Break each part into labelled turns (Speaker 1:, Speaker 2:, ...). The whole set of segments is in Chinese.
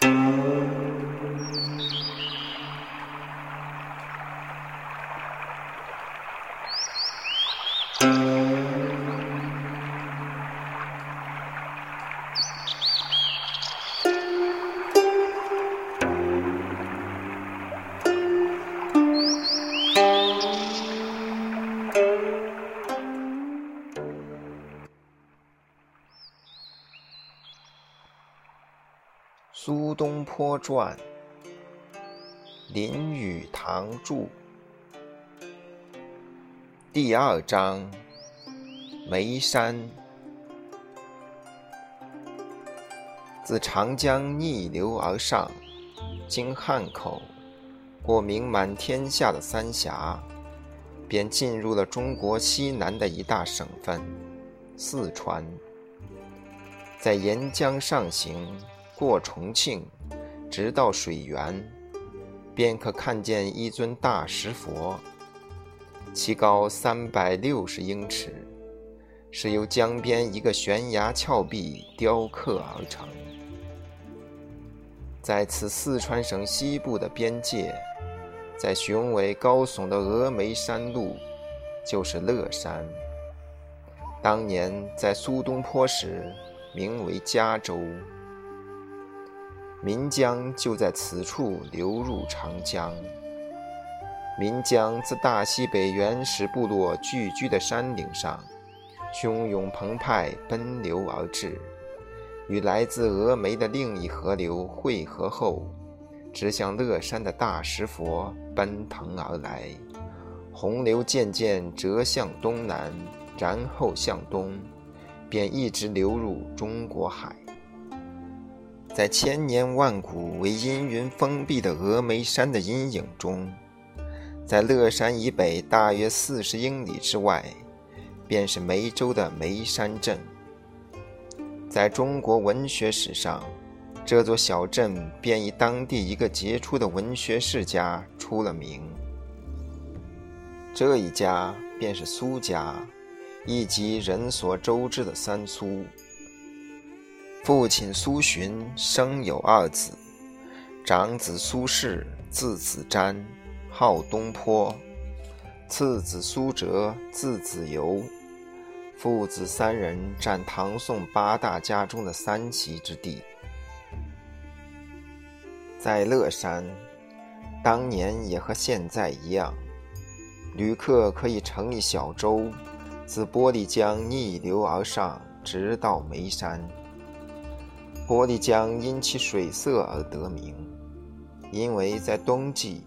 Speaker 1: 苏传，林语堂著，第二章，眉山。自长江逆流而上，经汉口，过名满天下的三峡，便进入了中国西南的一大省份——四川。在沿江上行。过重庆，直到水源，便可看见一尊大石佛，其高三百六十英尺，是由江边一个悬崖峭壁雕刻而成。在此四川省西部的边界，在雄伟高耸的峨眉山路，就是乐山。当年在苏东坡时，名为嘉州。岷江就在此处流入长江。岷江自大西北原始部落聚居的山顶上，汹涌澎湃奔流而至，与来自峨眉的另一河流汇合后，直向乐山的大石佛奔腾而来。洪流渐渐折向东南，然后向东，便一直流入中国海。在千年万古为阴云封闭的峨眉山的阴影中，在乐山以北大约四十英里之外，便是梅州的梅山镇。在中国文学史上，这座小镇便以当地一个杰出的文学世家出了名。这一家便是苏家，亦即人所周知的三苏。父亲苏洵生有二子，长子苏轼字子瞻，号东坡；次子苏辙字子由。父子三人占唐宋八大家中的三席之地。在乐山，当年也和现在一样，旅客可以乘一小舟，自玻璃江逆流而上，直到眉山。玻璃江因其水色而得名，因为在冬季，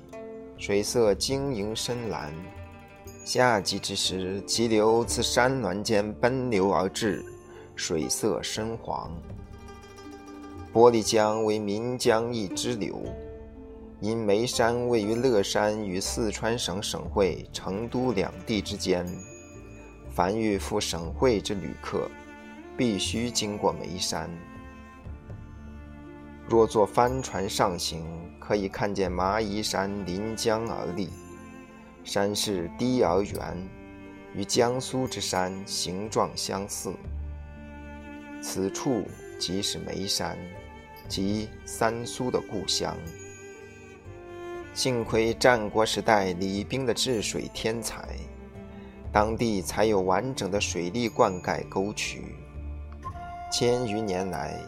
Speaker 1: 水色晶莹深蓝；夏季之时，急流自山峦间奔流而至，水色深黄。玻璃江为岷江一支流，因眉山位于乐山与四川省省会成都两地之间，凡欲赴省会之旅客，必须经过眉山。若坐帆船上行，可以看见蚂蚁山临江而立，山势低而圆，与江苏之山形状相似。此处即是眉山，即三苏的故乡。幸亏战国时代李冰的治水天才，当地才有完整的水利灌溉沟渠。千余年来。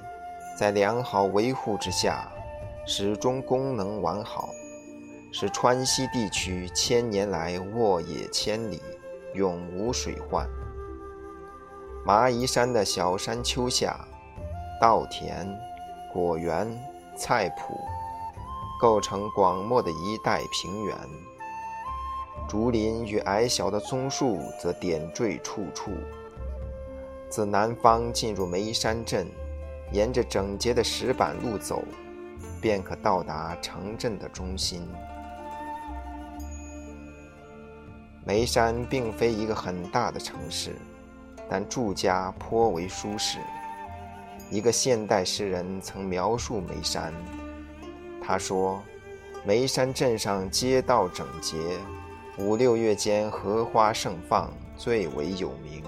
Speaker 1: 在良好维护之下，始终功能完好，使川西地区千年来沃野千里，永无水患。麻夷山的小山丘下，稻田、果园、菜圃，构成广袤的一带平原。竹林与矮小的松树则点缀处处。自南方进入眉山镇。沿着整洁的石板路走，便可到达城镇的中心。眉山并非一个很大的城市，但住家颇为舒适。一个现代诗人曾描述眉山，他说：“眉山镇上街道整洁，五六月间荷花盛放，最为有名。”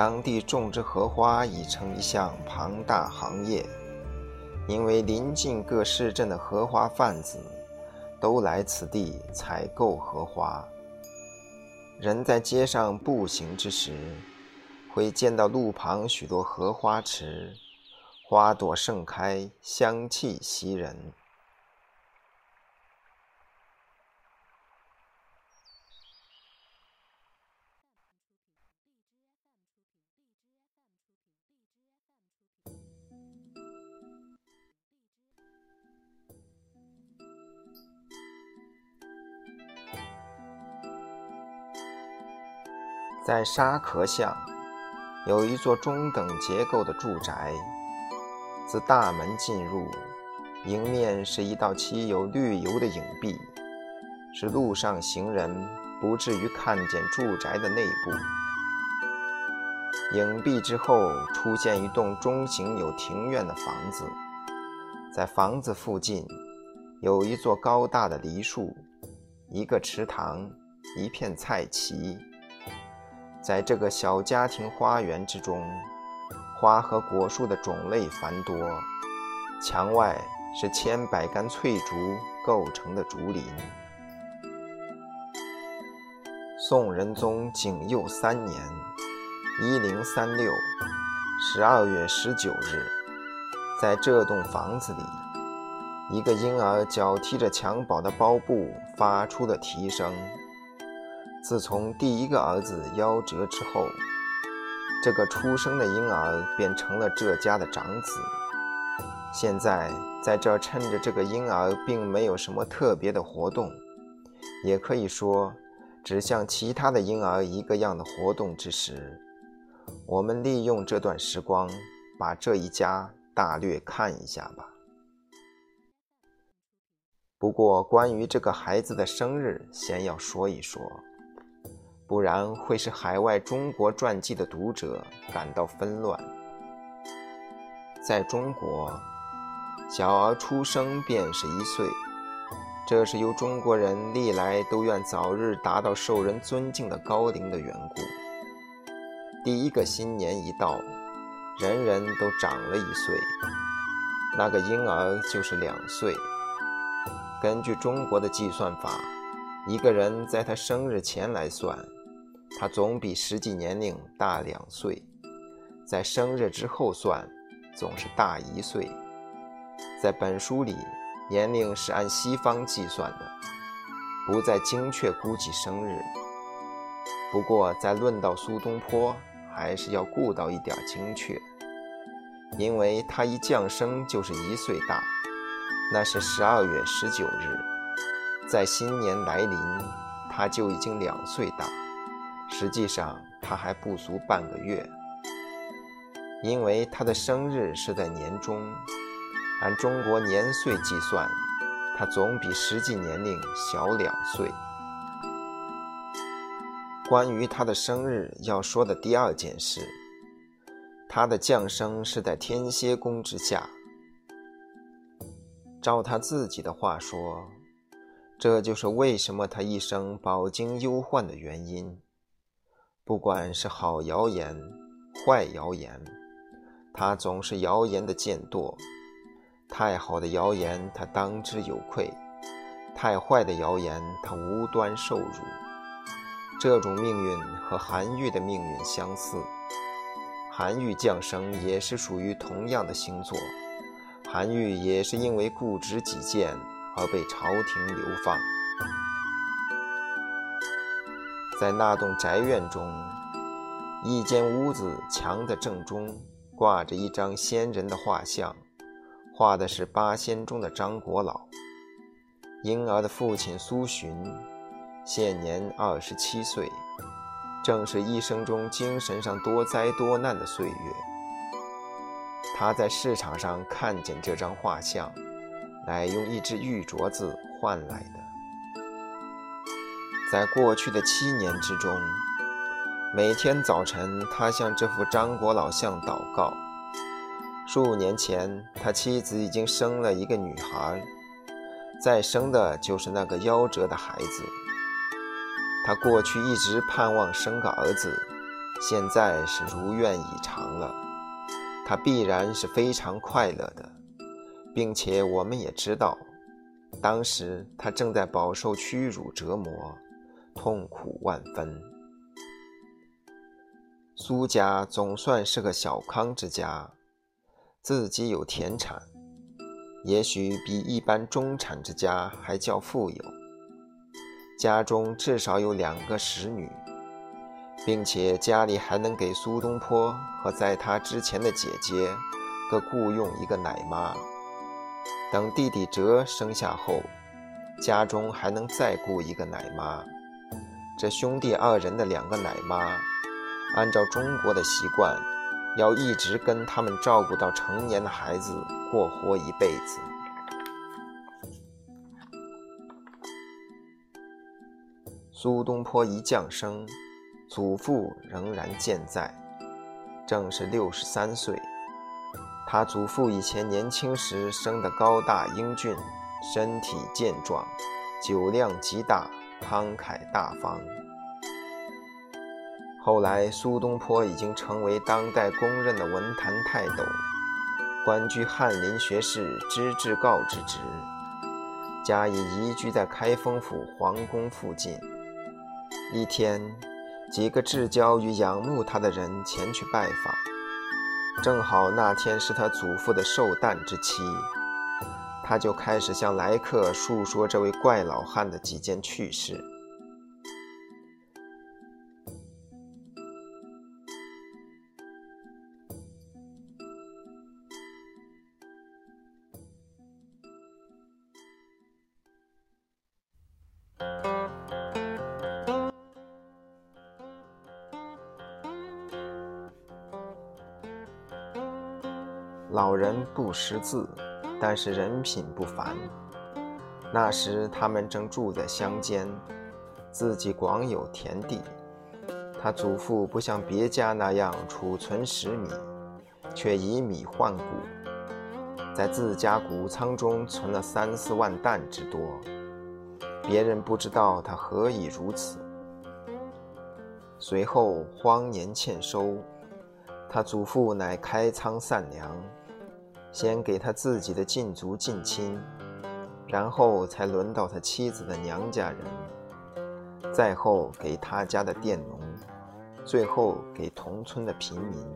Speaker 1: 当地种植荷花已成一项庞大行业，因为临近各市镇的荷花贩子都来此地采购荷花。人在街上步行之时，会见到路旁许多荷花池，花朵盛开，香气袭人。在沙壳巷，有一座中等结构的住宅。自大门进入，迎面是一道漆有绿油的影壁，使路上行人不至于看见住宅的内部。影壁之后出现一栋中型有庭院的房子，在房子附近有一座高大的梨树，一个池塘，一片菜畦。在这个小家庭花园之中，花和果树的种类繁多。墙外是千百杆翠竹构成的竹林。宋仁宗景佑三年（一零三六）十二月十九日，在这栋房子里，一个婴儿脚踢着襁褓的包布，发出的啼声。自从第一个儿子夭折之后，这个出生的婴儿便成了这家的长子。现在在这儿趁着这个婴儿并没有什么特别的活动，也可以说只像其他的婴儿一个样的活动之时，我们利用这段时光，把这一家大略看一下吧。不过，关于这个孩子的生日，先要说一说。不然会使海外中国传记的读者感到纷乱。在中国，小儿出生便是一岁，这是由中国人历来都愿早日达到受人尊敬的高龄的缘故。第一个新年一到，人人都长了一岁，那个婴儿就是两岁。根据中国的计算法，一个人在他生日前来算。他总比实际年龄大两岁，在生日之后算，总是大一岁。在本书里，年龄是按西方计算的，不再精确估计生日。不过，在论到苏东坡，还是要顾到一点精确，因为他一降生就是一岁大，那是十二月十九日，在新年来临，他就已经两岁大。实际上他还不足半个月，因为他的生日是在年中，按中国年岁计算，他总比实际年龄小两岁。关于他的生日要说的第二件事，他的降生是在天蝎宫之下。照他自己的话说，这就是为什么他一生饱经忧患的原因。不管是好谣言、坏谣言，他总是谣言的贱惰；太好的谣言，他当之有愧；太坏的谣言，他无端受辱。这种命运和韩愈的命运相似。韩愈降生也是属于同样的星座，韩愈也是因为固执己见而被朝廷流放。在那栋宅院中，一间屋子墙的正中挂着一张仙人的画像，画的是八仙中的张果老。婴儿的父亲苏洵，现年二十七岁，正是一生中精神上多灾多难的岁月。他在市场上看见这张画像，乃用一只玉镯子换来的。在过去的七年之中，每天早晨，他向这幅张果老像祷告。数年前，他妻子已经生了一个女孩，再生的就是那个夭折的孩子。他过去一直盼望生个儿子，现在是如愿以偿了。他必然是非常快乐的，并且我们也知道，当时他正在饱受屈辱折磨，痛苦万分。苏家总算是个小康之家，自己有田产，也许比一般中产之家还较富有。家中至少有两个使女，并且家里还能给苏东坡和在他之前的姐姐各雇佣一个奶妈。等弟弟哲生下后，家中还能再雇一个奶妈。这兄弟二人的两个奶妈。按照中国的习惯，要一直跟他们照顾到成年的孩子过活一辈子。苏东坡一降生，祖父仍然健在，正是六十三岁。他祖父以前年轻时生得高大英俊，身体健壮，酒量极大，慷慨大方。后来，苏东坡已经成为当代公认的文坛泰斗，官居翰林学士知制诰之职，家已移居在开封府皇宫附近。一天，几个至交与仰慕他的人前去拜访，正好那天是他祖父的寿诞之期，他就开始向来客述说这位怪老汉的几件趣事。老人不识字，但是人品不凡。那时他们正住在乡间，自己广有田地。他祖父不像别家那样储存食米，却以米换谷，在自家谷仓中存了三四万担之多。别人不知道他何以如此。随后荒年欠收，他祖父乃开仓散粮。先给他自己的近族近亲，然后才轮到他妻子的娘家人，再后给他家的佃农，最后给同村的平民。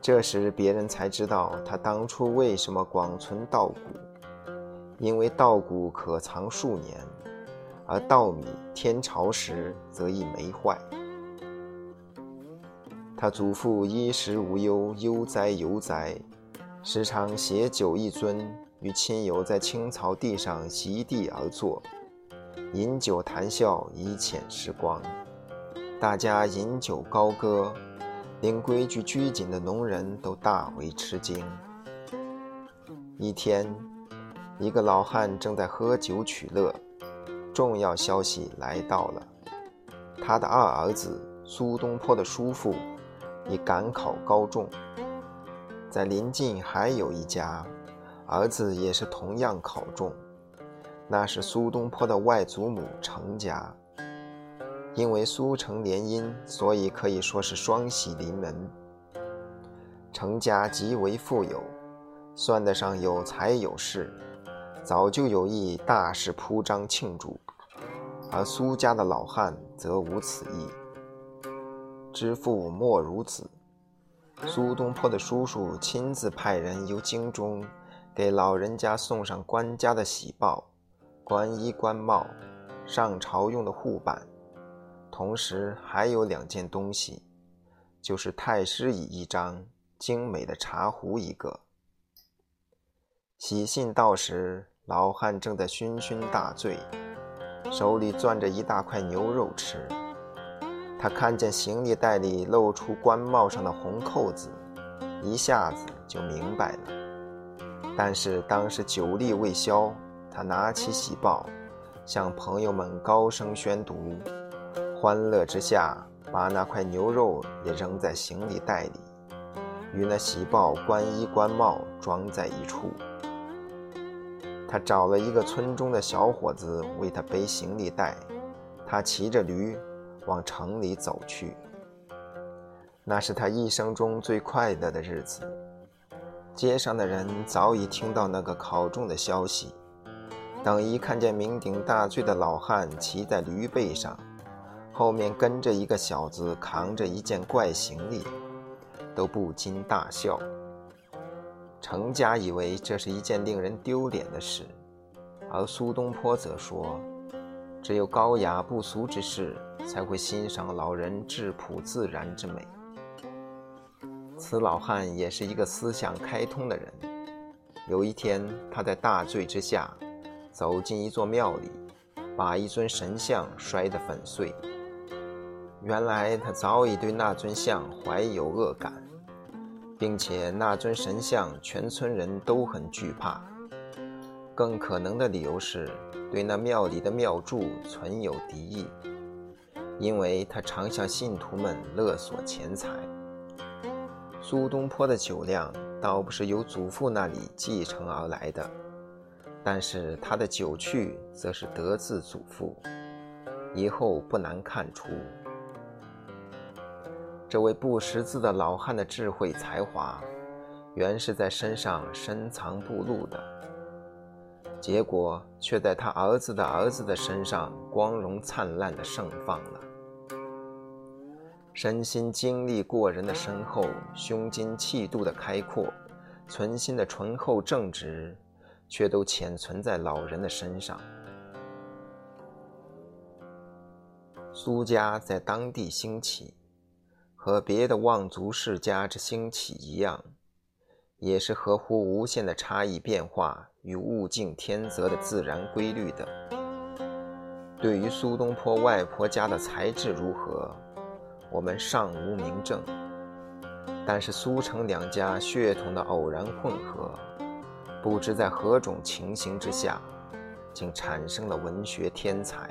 Speaker 1: 这时别人才知道他当初为什么广存稻谷，因为稻谷可藏数年，而稻米天潮时则易霉坏。他祖父衣食无忧，悠哉游哉。时常携酒一樽，与亲友在青草地上席地而坐，饮酒谈笑，以遣时光。大家饮酒高歌，令规矩拘谨的农人都大为吃惊。一天，一个老汉正在喝酒取乐，重要消息来到了：他的二儿子苏东坡的叔父已赶考高中。在临近还有一家，儿子也是同样考中，那是苏东坡的外祖母程家。因为苏程联姻，所以可以说是双喜临门。程家极为富有，算得上有财有势，早就有意大肆铺张庆祝。而苏家的老汉则无此意，知父莫如子。苏东坡的叔叔亲自派人由京中给老人家送上官家的喜报、官衣官帽、上朝用的护板，同时还有两件东西，就是太师椅一张、精美的茶壶一个。喜信到时，老汉正在醺醺大醉，手里攥着一大块牛肉吃。他看见行李袋里露出官帽上的红扣子，一下子就明白了。但是当时酒力未消，他拿起喜报，向朋友们高声宣读，欢乐之下，把那块牛肉也扔在行李袋里，与那喜报、官衣、官帽装在一处。他找了一个村中的小伙子为他背行李袋，他骑着驴。往城里走去，那是他一生中最快乐的日子。街上的人早已听到那个考中的消息，等一看见酩酊大醉的老汉骑在驴背上，后面跟着一个小子扛着一件怪行李，都不禁大笑。程家以为这是一件令人丢脸的事，而苏东坡则说，只有高雅不俗之事才会欣赏老人质朴自然之美。此老汉也是一个思想开通的人。有一天，他在大醉之下，走进一座庙里，把一尊神像摔得粉碎。原来他早已对那尊像怀有恶感，并且那尊神像全村人都很惧怕。更可能的理由是，对那庙里的庙祝存有敌意，因为他常向信徒们勒索钱财。苏东坡的酒量倒不是由祖父那里继承而来的，但是他的酒趣则是得自祖父，以后不难看出，这位不识字的老汉的智慧才华，原是在身上深藏不露的，结果却在他儿子的儿子的身上光荣灿烂的盛放了。身心经历过人的深厚，胸襟气度的开阔，存心的醇厚正直，却都潜存在老人的身上。苏家在当地兴起，和别的望族世家之兴起一样，也是合乎无限的差异变化与物竞天择的自然规律的。对于苏东坡外婆家的才智如何？我们尚无明证，但是苏城两家血统的偶然混合，不知在何种情形之下，竟产生了文学天才。